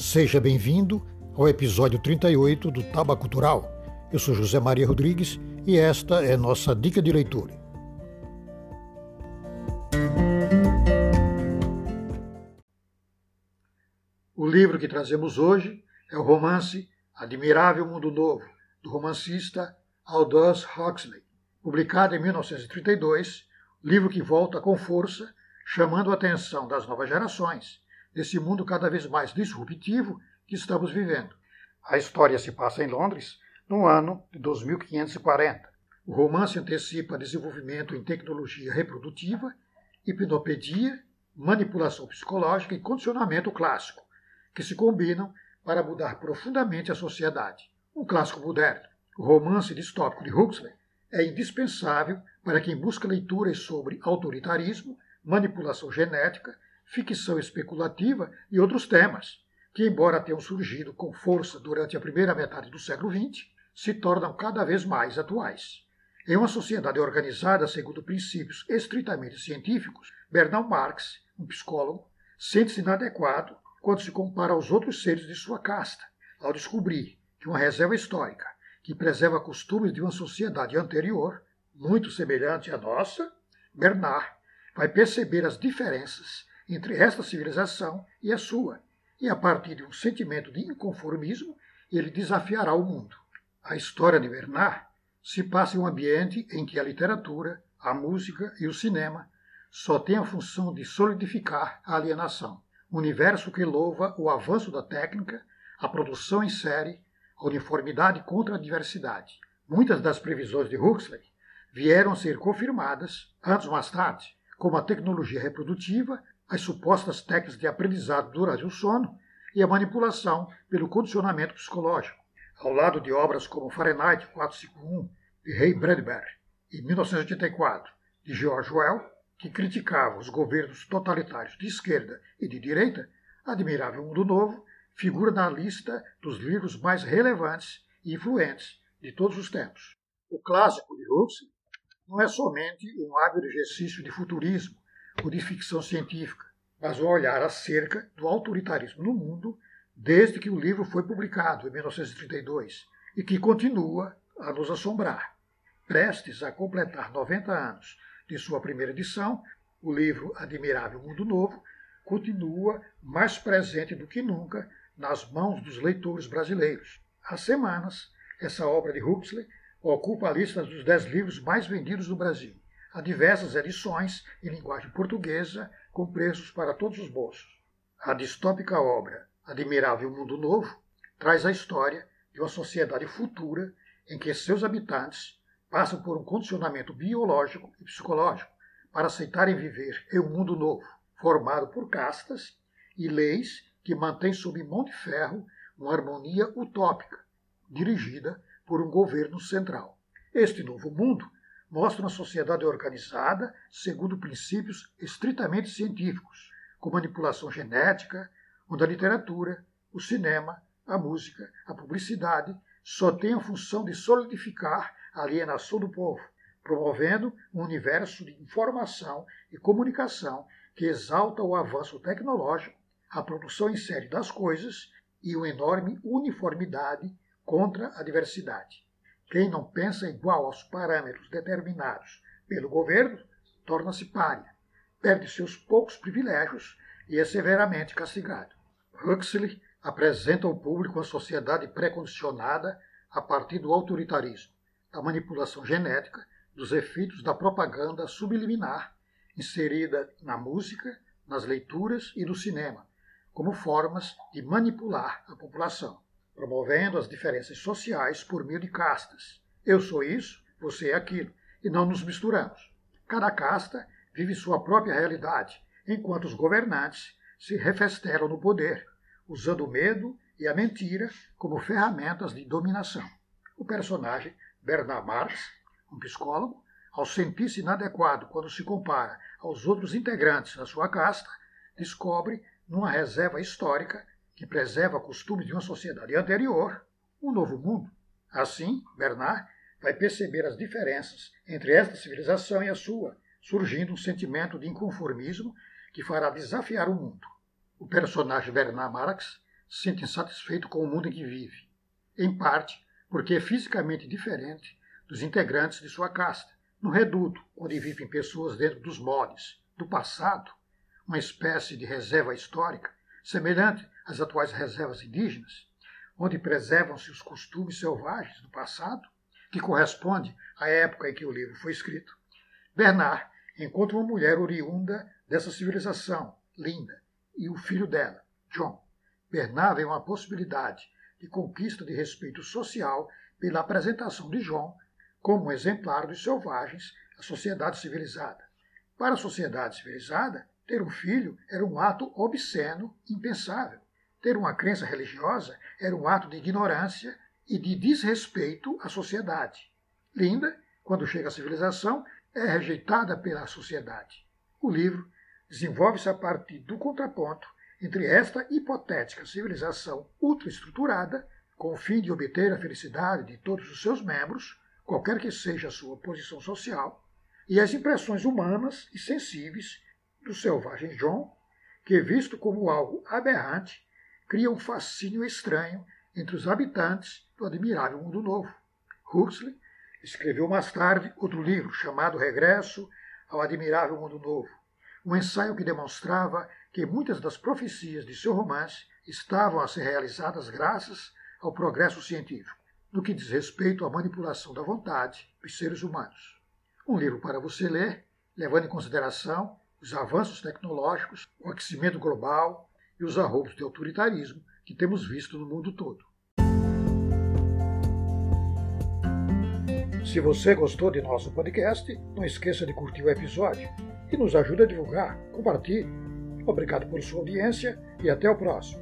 Seja bem-vindo ao episódio 38 do Taba Cultural. Eu sou José Maria Rodrigues e esta é nossa dica de leitura. O livro que trazemos hoje é o romance Admirável Mundo Novo, do romancista Aldous Huxley, publicado em 1932, livro que volta com força, chamando a atenção das novas gerações desse mundo cada vez mais disruptivo que estamos vivendo. A história se passa em Londres no ano de 2540. O romance antecipa desenvolvimento em tecnologia reprodutiva, hipnopedia, manipulação psicológica e condicionamento clássico, que se combinam para mudar profundamente a sociedade. Um clássico moderno. O romance distópico de Huxley é indispensável para quem busca leituras sobre autoritarismo, manipulação genética ficção especulativa e outros temas, que, embora tenham surgido com força durante a primeira metade do século XX, se tornam cada vez mais atuais. Em uma sociedade organizada segundo princípios estritamente científicos, Bernard Marx, um psicólogo, sente-se inadequado quando se compara aos outros seres de sua casta, ao descobrir que uma reserva histórica que preserva costumes de uma sociedade anterior, muito semelhante à nossa, Bernard vai perceber as diferenças entre esta civilização e a sua, e a partir de um sentimento de inconformismo, ele desafiará o mundo. A história de Bernard se passa em um ambiente em que a literatura, a música e o cinema só têm a função de solidificar a alienação. Um universo que louva o avanço da técnica, a produção em série, a uniformidade contra a diversidade. Muitas das previsões de Huxley vieram a ser confirmadas, anos mais tarde, como a tecnologia reprodutiva as supostas técnicas de aprendizado durante o sono e a manipulação pelo condicionamento psicológico, ao lado de obras como Fahrenheit 451, de Ray Bradbury, e 1984, de George Well, que criticava os governos totalitários de esquerda e de direita, Admirável Mundo Novo figura na lista dos livros mais relevantes e influentes de todos os tempos. O clássico de Huxley não é somente um hábil exercício de futurismo ou de ficção científica, mas um olhar acerca do autoritarismo no mundo desde que o livro foi publicado, em 1932, e que continua a nos assombrar. Prestes a completar 90 anos de sua primeira edição, o livro Admirável Mundo Novo continua mais presente do que nunca nas mãos dos leitores brasileiros. Há semanas, essa obra de Huxley ocupa a lista dos dez livros mais vendidos no Brasil. Há diversas edições em linguagem portuguesa com preços para todos os bolsos. A distópica obra Admirável Mundo Novo traz a história de uma sociedade futura em que seus habitantes passam por um condicionamento biológico e psicológico para aceitarem viver em um mundo novo, formado por castas e leis que mantêm sob mão de ferro uma harmonia utópica, dirigida por um governo central. Este novo mundo mostra uma sociedade organizada segundo princípios estritamente científicos, com manipulação genética, onde a literatura, o cinema, a música, a publicidade só têm a função de solidificar a alienação do povo, promovendo um universo de informação e comunicação que exalta o avanço tecnológico, a produção em série das coisas e uma enorme uniformidade contra a diversidade. Quem não pensa igual aos parâmetros determinados pelo governo torna-se párea, perde seus poucos privilégios e é severamente castigado. Huxley apresenta ao público uma sociedade pré-condicionada a partir do autoritarismo, da manipulação genética, dos efeitos da propaganda subliminar inserida na música, nas leituras e no cinema, como formas de manipular a população promovendo as diferenças sociais por meio de castas. Eu sou isso, você é aquilo, e não nos misturamos. Cada casta vive sua própria realidade, enquanto os governantes se refesteram no poder, usando o medo e a mentira como ferramentas de dominação. O personagem Bernard Marx, um psicólogo, ao sentir-se inadequado quando se compara aos outros integrantes da sua casta, descobre, numa reserva histórica, que preserva costumes de uma sociedade anterior, um novo mundo. Assim, Bernard vai perceber as diferenças entre esta civilização e a sua, surgindo um sentimento de inconformismo que fará desafiar o mundo. O personagem Bernard Marx se sente insatisfeito com o mundo em que vive, em parte porque é fisicamente diferente dos integrantes de sua casta. No reduto, onde vivem pessoas dentro dos moldes do passado, uma espécie de reserva histórica, semelhante às atuais reservas indígenas, onde preservam-se os costumes selvagens do passado, que corresponde à época em que o livro foi escrito, Bernard encontra uma mulher oriunda dessa civilização, Linda, e o filho dela, John. Bernard vê uma possibilidade de conquista de respeito social pela apresentação de John como um exemplar dos selvagens à sociedade civilizada. Para a sociedade civilizada, ter um filho era um ato obsceno, impensável. Ter uma crença religiosa era um ato de ignorância e de desrespeito à sociedade. Linda, quando chega à civilização, é rejeitada pela sociedade. O livro desenvolve-se a partir do contraponto entre esta hipotética civilização ultraestruturada, com o fim de obter a felicidade de todos os seus membros, qualquer que seja a sua posição social, e as impressões humanas e sensíveis do selvagem John, que, visto como algo aberrante, cria um fascínio estranho entre os habitantes do admirável mundo novo. Huxley escreveu mais tarde outro livro chamado Regresso ao Admirável Mundo Novo, um ensaio que demonstrava que muitas das profecias de seu romance estavam a ser realizadas graças ao progresso científico, no que diz respeito à manipulação da vontade dos seres humanos. Um livro para você ler, levando em consideração os avanços tecnológicos, o aquecimento global e os arroubos de autoritarismo que temos visto no mundo todo. Se você gostou de nosso podcast, não esqueça de curtir o episódio e nos ajude a divulgar. Compartilhe. Obrigado por sua audiência e até o próximo.